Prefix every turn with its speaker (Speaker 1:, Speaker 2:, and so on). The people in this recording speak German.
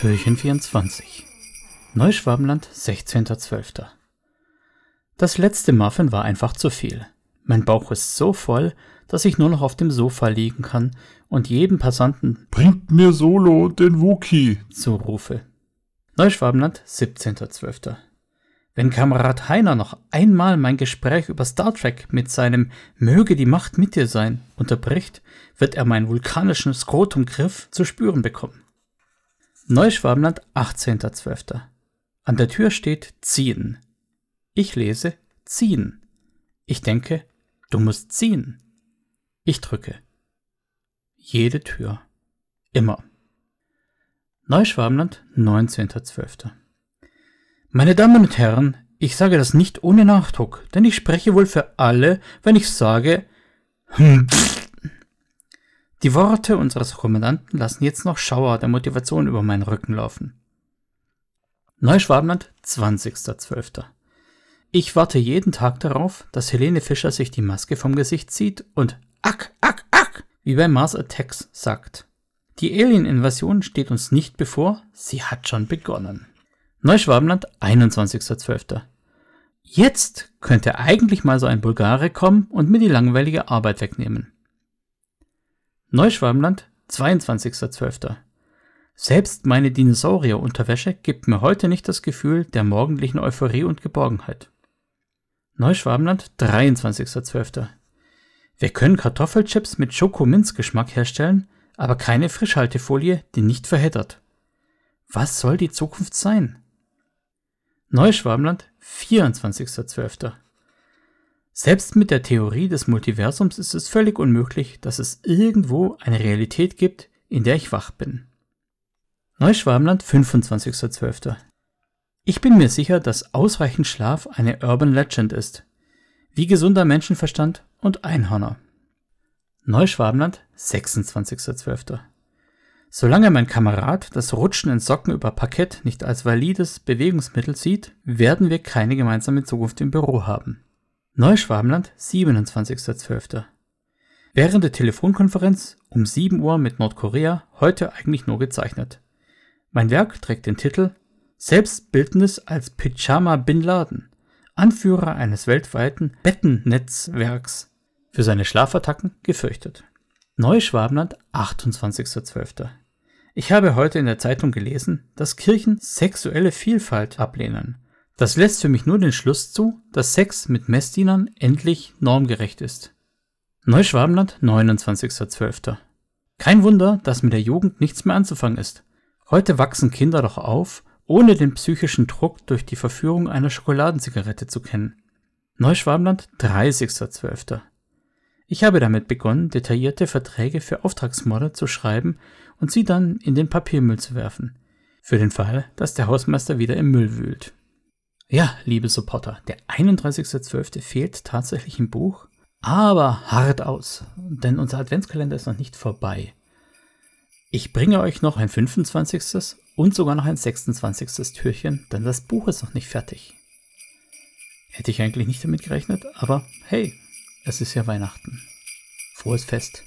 Speaker 1: Türchen 24. Neuschwabenland, 16.12. Das letzte Muffin war einfach zu viel. Mein Bauch ist so voll, dass ich nur noch auf dem Sofa liegen kann und jedem Passanten
Speaker 2: Bringt mir Solo den Wookie.
Speaker 1: zurufe. Neuschwabenland, 17.12. Wenn Kamerad Heiner noch einmal mein Gespräch über Star Trek mit seinem Möge die Macht mit dir sein unterbricht, wird er meinen vulkanischen Skrotumgriff zu spüren bekommen. Neuschwabenland, 18.12. An der Tür steht ziehen. Ich lese ziehen. Ich denke, du musst ziehen. Ich drücke. Jede Tür. Immer. Neuschwabenland, 19.12. Meine Damen und Herren, ich sage das nicht ohne Nachdruck, denn ich spreche wohl für alle, wenn ich sage, hm, pff. Die Worte unseres Kommandanten lassen jetzt noch Schauer der Motivation über meinen Rücken laufen. Neuschwabenland, 20.12. Ich warte jeden Tag darauf, dass Helene Fischer sich die Maske vom Gesicht zieht und Ack, Ack, Ack, wie bei Mars Attacks sagt. Die Alien-Invasion steht uns nicht bevor, sie hat schon begonnen. Neuschwabenland, 21.12. Jetzt könnte eigentlich mal so ein Bulgare kommen und mir die langweilige Arbeit wegnehmen. Neuschwabenland, 22.12. Selbst meine Dinosaurier-Unterwäsche gibt mir heute nicht das Gefühl der morgendlichen Euphorie und Geborgenheit. Neuschwabenland, 23.12. Wir können Kartoffelchips mit Schokominzgeschmack herstellen, aber keine Frischhaltefolie, die nicht verheddert. Was soll die Zukunft sein? Neuschwabenland, 24.12. Selbst mit der Theorie des Multiversums ist es völlig unmöglich, dass es irgendwo eine Realität gibt, in der ich wach bin. Neuschwabenland, 25.12. Ich bin mir sicher, dass ausreichend Schlaf eine Urban Legend ist. Wie gesunder Menschenverstand und Einhörner. Neuschwabenland, 26.12. Solange mein Kamerad das Rutschen in Socken über Parkett nicht als valides Bewegungsmittel sieht, werden wir keine gemeinsame Zukunft im Büro haben. Neuschwabenland, 27.12. Während der Telefonkonferenz um 7 Uhr mit Nordkorea heute eigentlich nur gezeichnet. Mein Werk trägt den Titel Selbstbildnis als Pyjama Bin Laden, Anführer eines weltweiten Bettennetzwerks, für seine Schlafattacken gefürchtet. Neuschwabenland, 28.12. Ich habe heute in der Zeitung gelesen, dass Kirchen sexuelle Vielfalt ablehnen. Das lässt für mich nur den Schluss zu, dass Sex mit Messdienern endlich normgerecht ist. Neuschwabenland, 29.12. Kein Wunder, dass mit der Jugend nichts mehr anzufangen ist. Heute wachsen Kinder doch auf, ohne den psychischen Druck durch die Verführung einer Schokoladenzigarette zu kennen. Neuschwabenland, 30.12. Ich habe damit begonnen, detaillierte Verträge für Auftragsmorde zu schreiben und sie dann in den Papiermüll zu werfen. Für den Fall, dass der Hausmeister wieder im Müll wühlt. Ja, liebe Supporter, der 31.12. fehlt tatsächlich im Buch, aber hart aus, denn unser Adventskalender ist noch nicht vorbei. Ich bringe euch noch ein 25. und sogar noch ein 26. Türchen, denn das Buch ist noch nicht fertig. Hätte ich eigentlich nicht damit gerechnet, aber hey, es ist ja Weihnachten. Frohes Fest.